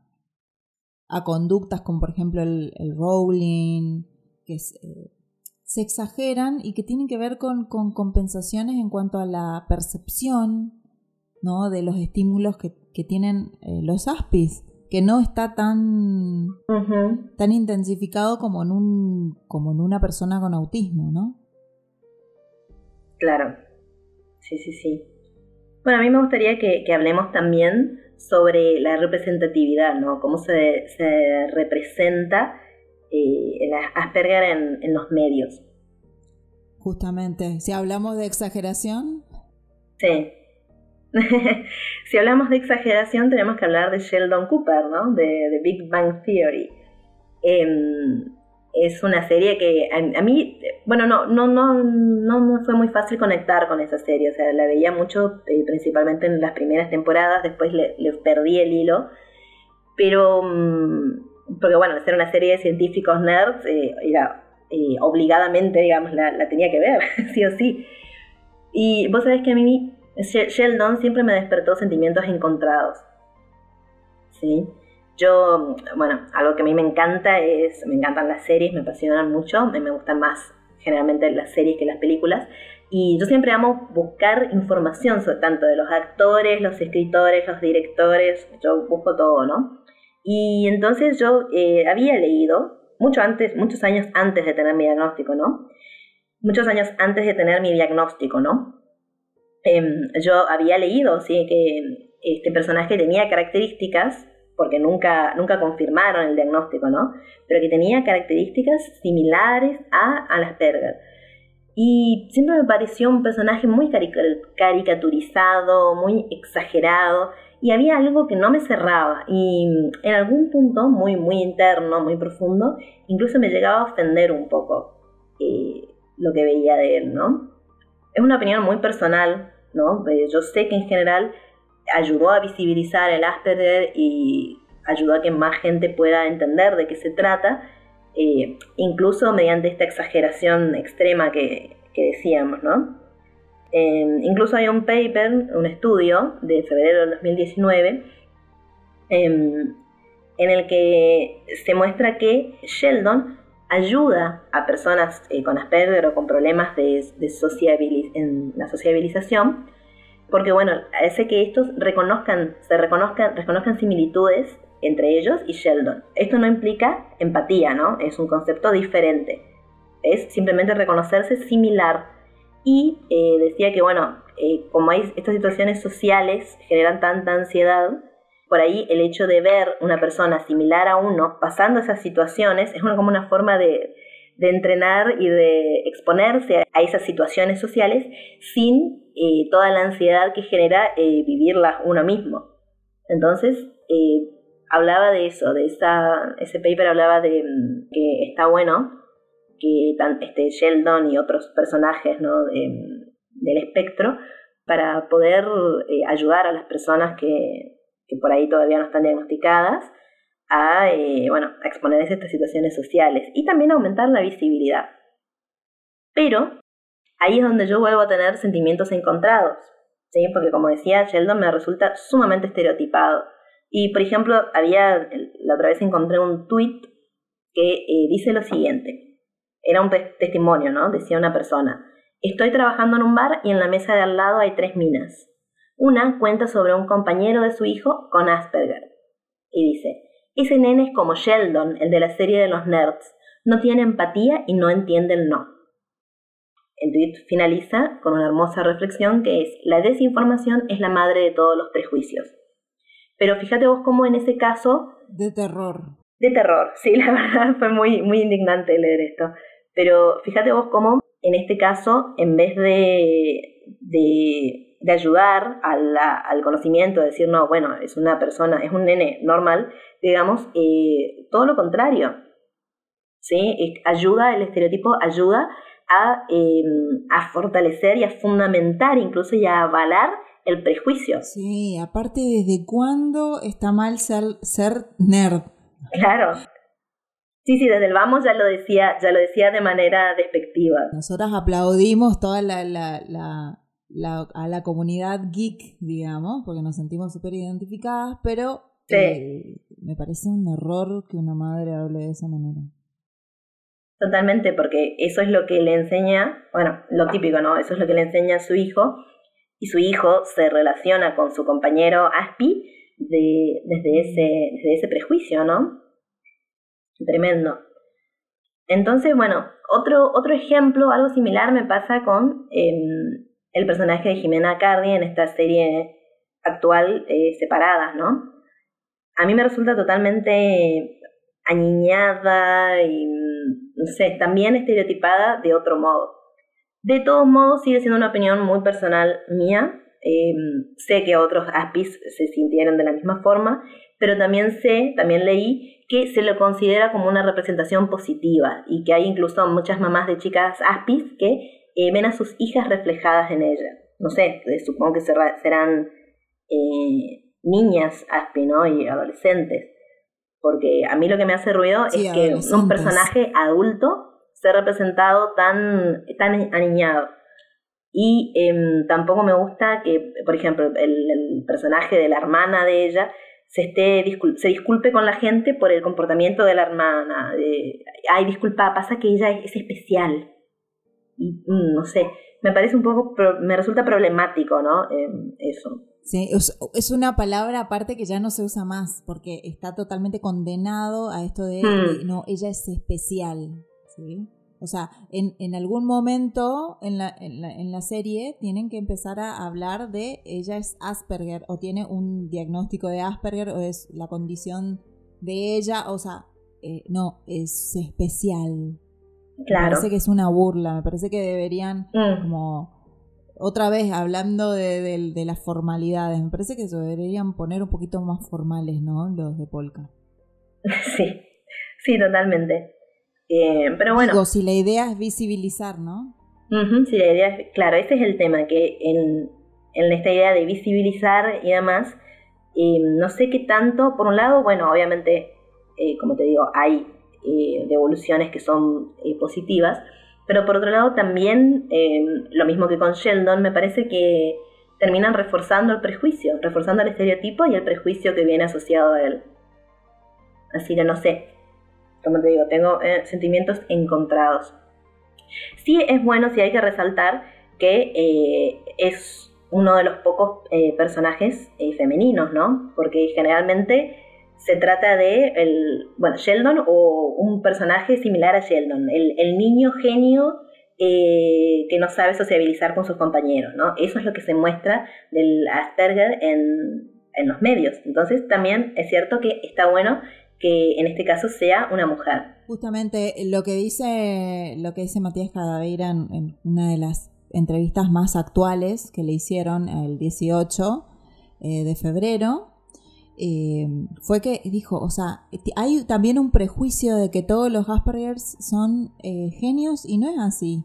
a, conductas como por ejemplo el, el rolling, que eh, se exageran y que tienen que ver con, con compensaciones en cuanto a la percepción ¿no? de los estímulos que, que tienen eh, los aspis, que no está tan, tan intensificado como en, un, como en una persona con autismo, ¿no? Claro, sí, sí, sí. Bueno, a mí me gustaría que, que hablemos también sobre la representatividad, ¿no? Cómo se, se representa eh, el Asperger en, en los medios. Justamente, si hablamos de exageración. Sí, si hablamos de exageración, tenemos que hablar de Sheldon Cooper, ¿no? De, The Big Bang Theory. Em, es una serie que a, mí, bueno, no, no, no, no me fue muy fácil conectar con esa serie. O sea, la veía mucho, eh, principalmente en las primeras temporadas, después le, perdí el hilo. Pero, mm, porque bueno, ser una serie de científicos nerds, eh, era eh, obligadamente, digamos, la tenía que ver, sí o sí. Y vos sabés que a mí Sheldon siempre me despertó sentimientos encontrados. ¿Sí? Yo, bueno, algo que a mí me encanta es, me encantan las series, me apasionan mucho, me gustan más generalmente las series que las películas. Y yo siempre amo buscar información sobre tanto de los actores, los escritores, los directores, yo busco todo, ¿no? Y entonces yo eh, había leído, mucho antes, muchos años antes de tener mi diagnóstico, ¿no? Muchos años antes de tener mi diagnóstico, ¿no? Em, yo había leído ¿sí? que este personaje tenía características porque nunca, nunca confirmaron el diagnóstico, ¿no? Pero que tenía características similares a, a Asperger. Y siempre me pareció un personaje muy caricaturizado, muy exagerado, y había algo que no me cerraba. Y en algún punto, muy, muy interno, muy profundo, incluso me llegaba a ofender un poco eh, lo que veía de él, ¿no? Es una opinión muy personal, Eh, yo sé que en general ayudó a visibilizar el Asperger y ayudó a que más gente pueda entender de qué se trata, eh, incluso mediante esta exageración extrema que, decíamos, ¿no? Em, incluso hay un paper, un estudio de febrero del 2019, em, en el que se muestra que Sheldon ayuda a personas eh, con Asperger o con problemas de, en la sociabilización porque bueno, hace que estos reconozcan, se reconozcan, reconozcan similitudes entre ellos y Sheldon. Esto no implica empatía, ¿no? Es un concepto diferente. Es simplemente reconocerse similar. Y eh, decía que, bueno, eh, como hay estas situaciones sociales generan tanta ansiedad, por ahí el hecho de ver una persona similar a uno pasando esas situaciones es como una forma de, de entrenar y de exponerse a esas situaciones sociales sin eh, toda la ansiedad que genera eh, vivirlas uno mismo. Entonces, eh, hablaba de eso, de esa, ese paper hablaba de mm, que está bueno que este Sheldon y otros personajes ¿no? del espectro para poder ayudar a las personas que, que, por ahí todavía no están diagnosticadas a, bueno, a exponerse a estas situaciones sociales y también aumentar la visibilidad. Pero ahí es donde yo vuelvo a tener sentimientos encontrados, ¿sí? Porque como decía, Sheldon me resulta sumamente estereotipado. Y, por ejemplo, había, la otra vez encontré un tweet que eh, dice lo siguiente. Era un testimonio, ¿no? Decía una persona. Estoy trabajando en un bar y en la mesa de al lado hay tres minas. Una cuenta sobre un compañero de su hijo con Asperger. Y dice, ese nene es como Sheldon, el de la serie de los nerds. No tiene empatía y no entiende el no. El tweet finaliza con una hermosa reflexión que es, la desinformación es la madre de todos los prejuicios. Pero fíjate vos cómo en ese caso... De terror. De terror, sí, la verdad fue muy, muy indignante leer esto. Pero fíjate vos cómo en este caso, en vez de, de, de ayudar al conocimiento, de decir, no, bueno, es una persona, es un nene normal, digamos, eh, todo lo contrario. ¿sí? Ayuda, el estereotipo ayuda Em, a, fortalecer y a fundamentar, incluso y a avalar el prejuicio. Sí, aparte, ¿desde cuándo está mal ser, ser nerd? Claro. Sí, sí, desde el vamos ya lo decía, ya lo decía de manera despectiva. Nosotras aplaudimos toda la, la, la, a la comunidad geek, digamos, porque nos sentimos súper identificadas, pero eh, me parece un error que una madre hable de esa manera. Totalmente, porque eso es lo que le enseña, bueno, lo típico, ¿no? Eso es lo que le enseña a su hijo y su hijo se relaciona con su compañero Aspi de, desde, ese, desde ese prejuicio, ¿no? Tremendo. Entonces, bueno, otro, otro ejemplo, algo similar me pasa con em, el personaje de Jimena Cardi en esta serie actual eh, Separadas, ¿no? A mí me resulta totalmente aniñada y no sé, también estereotipada de otro modo. De todos modos, sigue siendo una opinión muy personal mía. Em, sé que otros aspis se sintieron de la misma forma, pero también sé, también leí que se lo considera como una representación positiva y que hay incluso muchas mamás de chicas aspis que eh, ven a sus hijas reflejadas en ella. No sé, eh, supongo que serán eh, niñas aspi, ¿no? Y adolescentes. Porque a mí lo que me hace ruido es que un personaje adulto sea representado tan, tan aniñado. Y em, tampoco me gusta que, por ejemplo, el, personaje de la hermana de ella se, esté, se disculpe con la gente por el comportamiento de la hermana. Ay, disculpa, pasa que ella es, especial. Y mm, no sé, me parece un poco, me resulta problemático, ¿no? Em, eso. Sí, es, una palabra aparte que ya no se usa más porque está totalmente condenado a esto de, hmm. no, ella es especial. ¿sí? O sea, en, en algún momento en la, en, la, en la serie tienen que empezar a hablar de ella es Asperger o tiene un diagnóstico de Asperger o es la condición de ella, o sea, eh, no, es especial. Claro. Me parece que es una burla, me parece que deberían Mm. como otra vez hablando de, de- de las formalidades, me parece que se deberían poner un poquito más formales, ¿no? Los de Polka. Sí, sí, totalmente. Eh, pero bueno, Digo, si la idea es visibilizar, ¿no? sí, la idea es, claro, ese es el tema, que en, en esta idea de visibilizar y demás, eh, no sé qué tanto, por un lado, bueno, obviamente, eh, como te digo, hay eh, devoluciones que son eh, positivas, pero por otro lado también, eh, lo mismo que con Sheldon, me parece que terminan reforzando el prejuicio, reforzando el estereotipo y el prejuicio que viene asociado a él. Así que no sé, como te digo, tengo sentimientos encontrados. Sí es bueno, sí hay que resaltar que es uno de los pocos personajes femeninos, ¿no? Porque generalmente se trata de el, bueno, Sheldon o un personaje similar a Sheldon, el, el niño genio eh, que no sabe sociabilizar con sus compañeros, ¿no? Eso es lo que se muestra del Asperger en, en los medios. Entonces también es cierto que está bueno que en este caso sea una mujer. Justamente lo que dice, lo que dice Matías Cadaveira en, en una de las entrevistas más actuales que le hicieron el 18 eh, de febrero, eh, fue que dijo, o sea, hay también un prejuicio de que todos los Aspergers son eh, genios y no es así.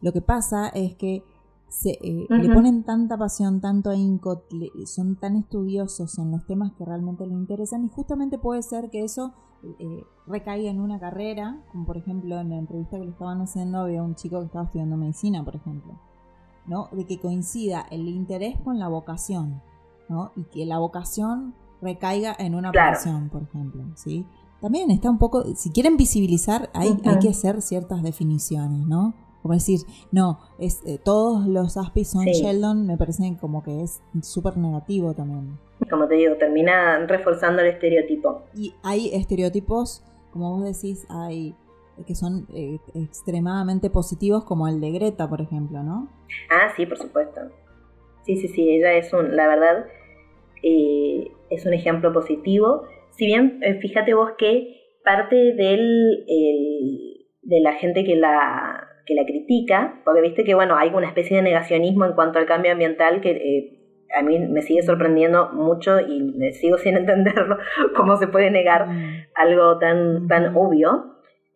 Lo que pasa es que se, eh, le ponen tanta pasión, tanto ahínco, son tan estudiosos en los temas que realmente les interesan y justamente puede ser que eso eh, recaiga en una carrera, como por ejemplo en la entrevista que le estaban haciendo había un chico que estaba estudiando medicina, por ejemplo, ¿no? De que coincida el interés con la vocación, ¿no? Y que la vocación recaiga en una Claro. por ejemplo, ¿sí? También está un poco, si quieren visibilizar, hay, hay que hacer ciertas definiciones, ¿no? Como decir, no, es, eh, todos los Aspis son Sí. Sheldon, me parece como que es súper negativo también. Como te digo, termina reforzando el estereotipo. Y hay estereotipos, como vos decís, hay que son eh, extremadamente positivos, como el de Greta, por ejemplo, ¿no? Ah, sí, por supuesto. Sí, sí, sí, ella es un, la verdad, eh, es un ejemplo positivo. Si bien, eh, fíjate vos que parte del, el- de la gente que la, que la critica, porque viste que, bueno, hay una especie de negacionismo en cuanto al cambio ambiental que eh, a mí me sigue sorprendiendo mucho y me sigo sin entenderlo, cómo se puede negar Mm. algo tan, tan Ujú. obvio.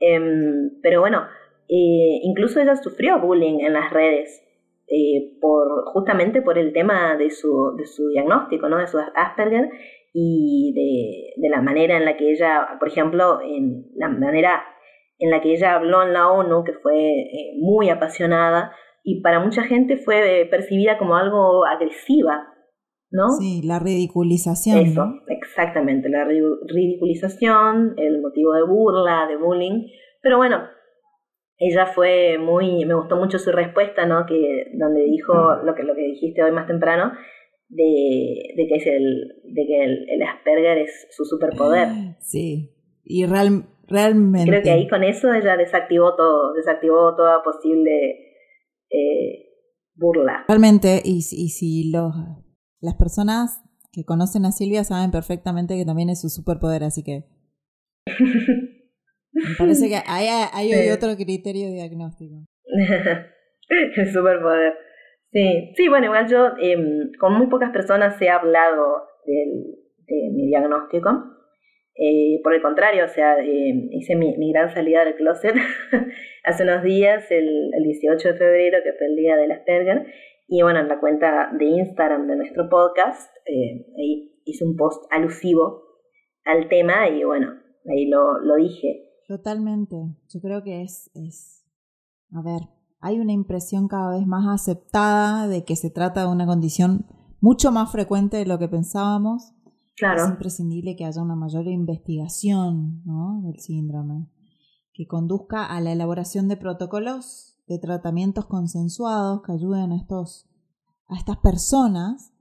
Em, pero bueno, eh, incluso ella sufrió bullying en las redes. Eh, por, justamente por el tema de su, de su diagnóstico, ¿no? de su Asperger y de, de la manera en la que ella, por ejemplo, en la manera en la que ella habló en la ONU, que fue eh, muy apasionada y para mucha gente fue eh, percibida como algo agresiva, ¿no? Sí, la ridiculización. Eso, ¿no? exactamente, la ri- ridiculización, el motivo de burla, de bullying, pero bueno, ella fue muy, me gustó mucho su respuesta, ¿no? Que donde dijo lo que lo que dijiste hoy más temprano de, de que es el de que el, el Asperger es su superpoder. Sí, y real, realmente. Creo que ahí con eso ella desactivó todo, desactivó toda posible eh, burla. Realmente, y, si- y si los, las personas que conocen a Silvia saben perfectamente que también es su superpoder, así que parece que ahí hay, hay Sí. otro criterio diagnóstico. el superpoder. Sí, sí, bueno, igual yo em, con muy pocas personas he hablado del- de mi diagnóstico. Eh, por el contrario, o sea, em, hice mi, mi gran salida del closet hace unos días, el, el 18 de febrero, que fue el día del Asperger. Y bueno, en la cuenta de Instagram de nuestro podcast, eh, ahí hice un post alusivo al tema y bueno, ahí lo, lo dije. Totalmente. Yo creo que es, es, a ver, hay una impresión cada vez más aceptada de que se trata de una condición mucho más frecuente de lo que pensábamos. Es Claro, imprescindible que haya una mayor investigación ¿no? del síndrome, que conduzca a la elaboración de protocolos de tratamientos consensuados que ayuden a, estos, a estas personas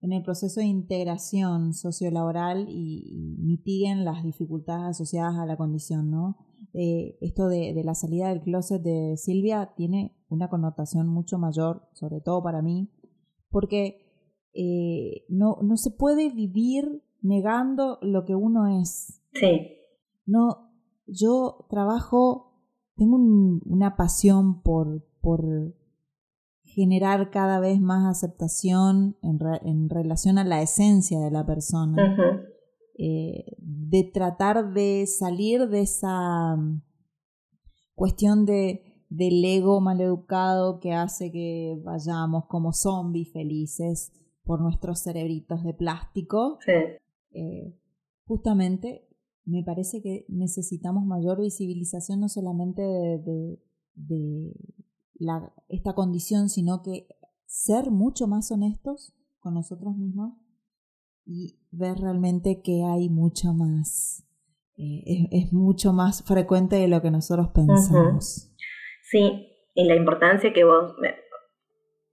en el proceso de integración sociolaboral y, y mitiguen las dificultades asociadas a la condición, ¿no? eh, esto de, la salida del closet de Silvia tiene una connotación mucho mayor, sobre todo para mí, porque eh, no, no se puede vivir negando lo que uno es. Sí. No, yo trabajo, tengo una pasión por, por generar cada vez más aceptación en, en relación a la esencia de la persona. Eh, de tratar de salir de esa mm, cuestión de, del ego maleducado que hace que vayamos como zombies felices por nuestros cerebritos de plástico. Eh, justamente me parece que necesitamos mayor visibilización no solamente de, de la, esta condición, sino que ser mucho más honestos con nosotros mismos y ver realmente que hay mucho más, eh, es, mucho más frecuente de lo que nosotros pensamos. Sí, y la importancia que vos,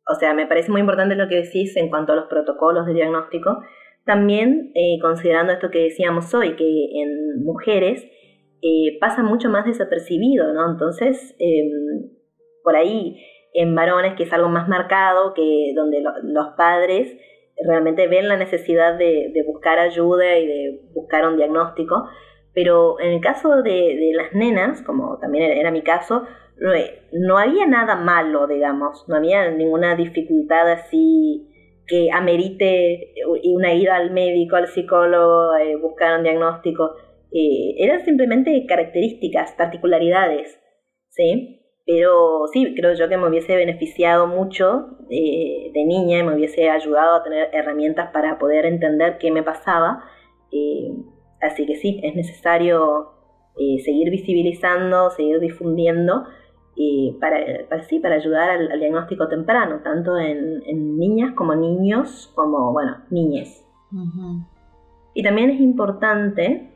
o sea, me parece muy importante lo que decís en cuanto a los protocolos de diagnóstico, también eh, considerando esto que decíamos hoy, que en mujeres eh, pasa mucho más desapercibido, ¿no? Entonces, em, por ahí en varones, que es algo más marcado, que donde los padres realmente ven la necesidad de, buscar ayuda y de buscar un diagnóstico, pero en el caso de, las nenas, como también era mi caso, no, había nada malo, digamos, no había ninguna dificultad así que amerite una ida al médico, al psicólogo, eh, buscar un diagnóstico. Eh, eran simplemente características, particularidades, ¿sí? Pero sí, creo yo que me hubiese beneficiado mucho eh, de niña y me hubiese ayudado a tener herramientas para poder entender qué me pasaba. Eh, así que sí, es necesario eh, seguir visibilizando, seguir difundiendo para, para, sí, para ayudar al, diagnóstico temprano, tanto en, niñas como niños, como, bueno, niñes. Y también es importante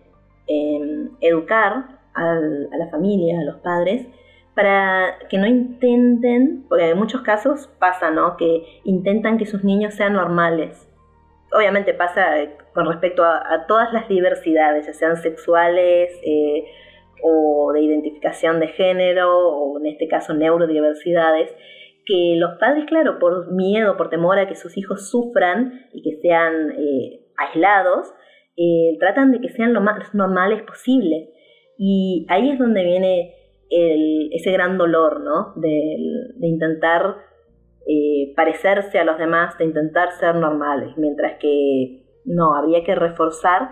educar a la familia, a los padres, para que no intenten, porque en muchos casos pasa, ¿no? Que intentan que sus niños sean normales. Obviamente pasa con respecto a, todas las diversidades, ya sean sexuales eh, o de identificación de género, o en este caso neurodiversidades, que los padres, claro, por miedo, por temor a que sus hijos sufran y que sean eh, aislados, eh, tratan de que sean lo más normales posible. Y ahí es donde viene ese gran dolor, ¿no? De, intentar eh, parecerse a los demás, de intentar ser normales, mientras que no, habría que reforzar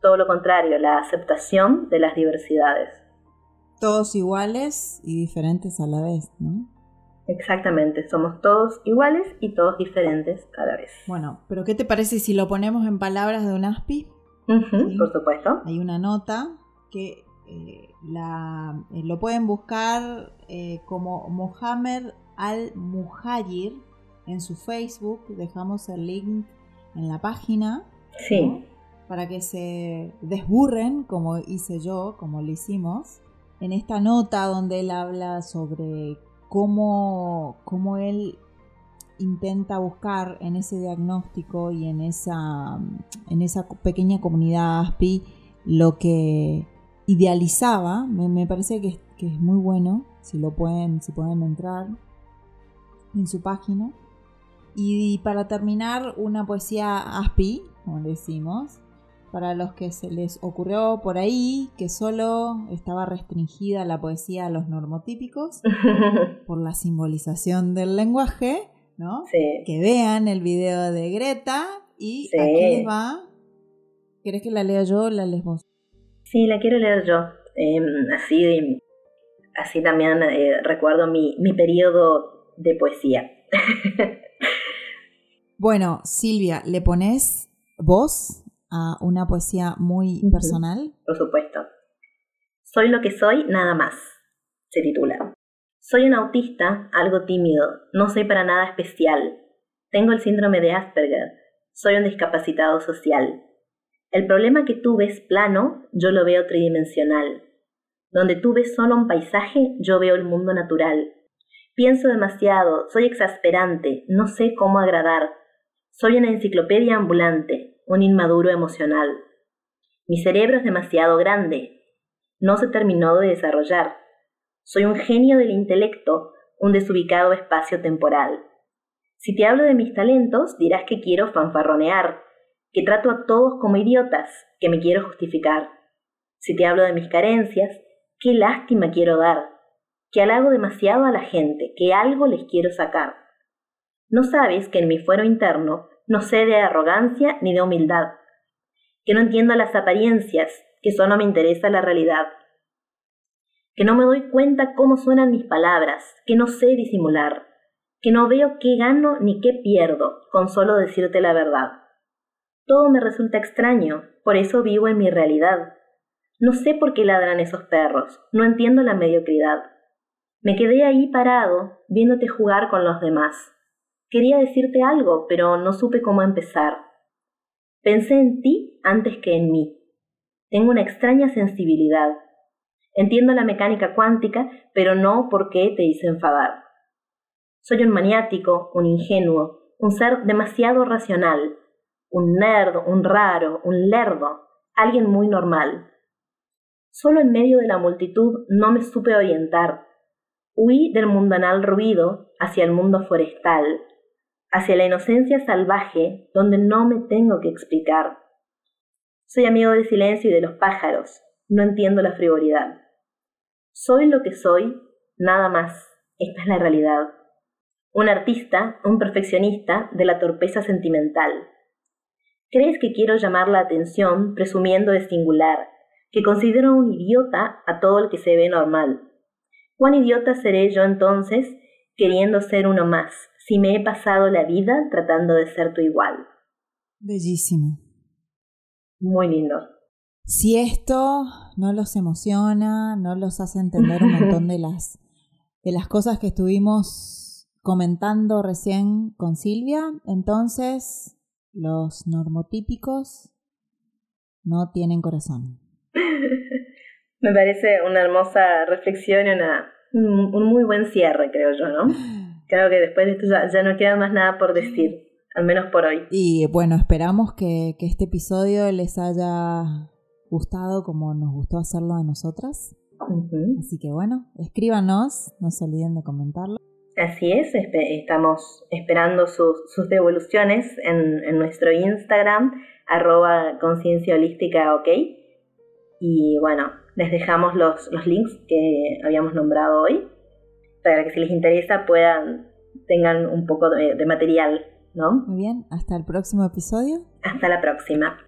todo lo contrario, la aceptación de las diversidades. Todos iguales y diferentes a la vez, ¿no? Exactamente, somos todos iguales y todos diferentes a la vez. Bueno, pero ¿qué te parece si lo ponemos en palabras de un ASPI? Por supuesto. Hay una nota que eh, la, eh, lo pueden buscar eh, como Mohamed Al-Muhajir en su Facebook. Dejamos el link en la página. Sí. Para que se desburren, como hice yo, como lo hicimos. En esta nota donde él habla sobre cómo, cómo él intenta buscar en ese diagnóstico y en esa, en esa pequeña comunidad ASPI lo que idealizaba, me, parece que, es muy bueno, si lo pueden, si pueden entrar en su página. Y, para terminar, una poesía aspi, como decimos, para los que se les ocurrió por ahí que solo estaba restringida la poesía a los normotípicos por la simbolización del lenguaje, ¿no? Que vean el video de Greta y aquí les va. ¿Querés que la lea yo o la lees vos? Sí, la quiero leer yo. Em, así, así también eh, recuerdo mi, mi periodo de poesía. bueno, Silvia, ¿le pones voz a una poesía muy personal? Por supuesto. Soy lo que soy, nada más. Se titula. Soy un autista, algo tímido, no soy para nada especial. Tengo el síndrome de Asperger. Soy un discapacitado social. El problema que tú ves plano, yo lo veo tridimensional. Donde tú ves solo un paisaje, yo veo el mundo natural. Pienso demasiado, soy exasperante, no sé cómo agradar. Soy una enciclopedia ambulante, un inmaduro emocional. Mi cerebro es demasiado grande. no se terminó de desarrollar. Soy un genio del intelecto, un desubicado espacio temporal. Si te hablo de mis talentos, dirás que quiero fanfarronear, que trato a todos como idiotas, que me quiero justificar. Si te hablo de mis carencias, qué lástima quiero dar, que halago demasiado a la gente, que algo les quiero sacar. No sabes que en mi fuero interno no sé de arrogancia ni de humildad, que no entiendo las apariencias, que solo me interesa la realidad, que no me doy cuenta cómo suenan mis palabras, que no sé disimular, que no veo qué gano ni qué pierdo con solo decirte la verdad. Todo me resulta extraño, por eso vivo en mi realidad. No sé por qué ladran esos perros, no entiendo la mediocridad. Me quedé ahí parado, viéndote jugar con los demás. Quería decirte algo, pero no supe cómo empezar. Pensé en ti antes que en mí. Tengo una extraña sensibilidad. Entiendo la mecánica cuántica, pero no por qué te hice enfadar. Soy un maniático, un ingenuo, un ser demasiado racional, un nerd, un raro, un lerdo, alguien muy normal. Solo en medio de la multitud no me supe orientar. Huí del mundanal ruido hacia el mundo forestal, hacia la inocencia salvaje donde no me tengo que explicar. Soy amigo del silencio y de los pájaros, no entiendo la frivolidad. Soy lo que soy, nada más, esta es la realidad. Un artista, un perfeccionista de la torpeza sentimental. ¿Crees que quiero llamar la atención presumiendo de singular, que considero un idiota a todo el que se ve normal? ¿Cuán idiota seré yo entonces queriendo ser uno más, si me he pasado la vida tratando de ser tu igual. Bellísimo. Muy lindo. Si esto no los emociona, no los hace entender un montón de las, de las cosas que estuvimos comentando recién con Silvia, entonces los normotípicos no tienen corazón. Me parece una hermosa reflexión y una un, muy buen cierre, creo yo, ¿no? Creo que después de esto ya, no queda más nada por decir, al menos por hoy. Y bueno, esperamos que, este episodio les haya gustado como nos gustó hacerlo a nosotras. Así que bueno, escríbanos, no se olviden de comentarlo. Así es, estamos esperando sus, devoluciones en, en, nuestro Instagram, arroba conciencia holística ok. Y bueno, les dejamos los, los links que habíamos nombrado hoy para que si les interesa puedan, tengan un poco de, de material, ¿no? Muy bien, hasta el próximo episodio. Hasta la próxima.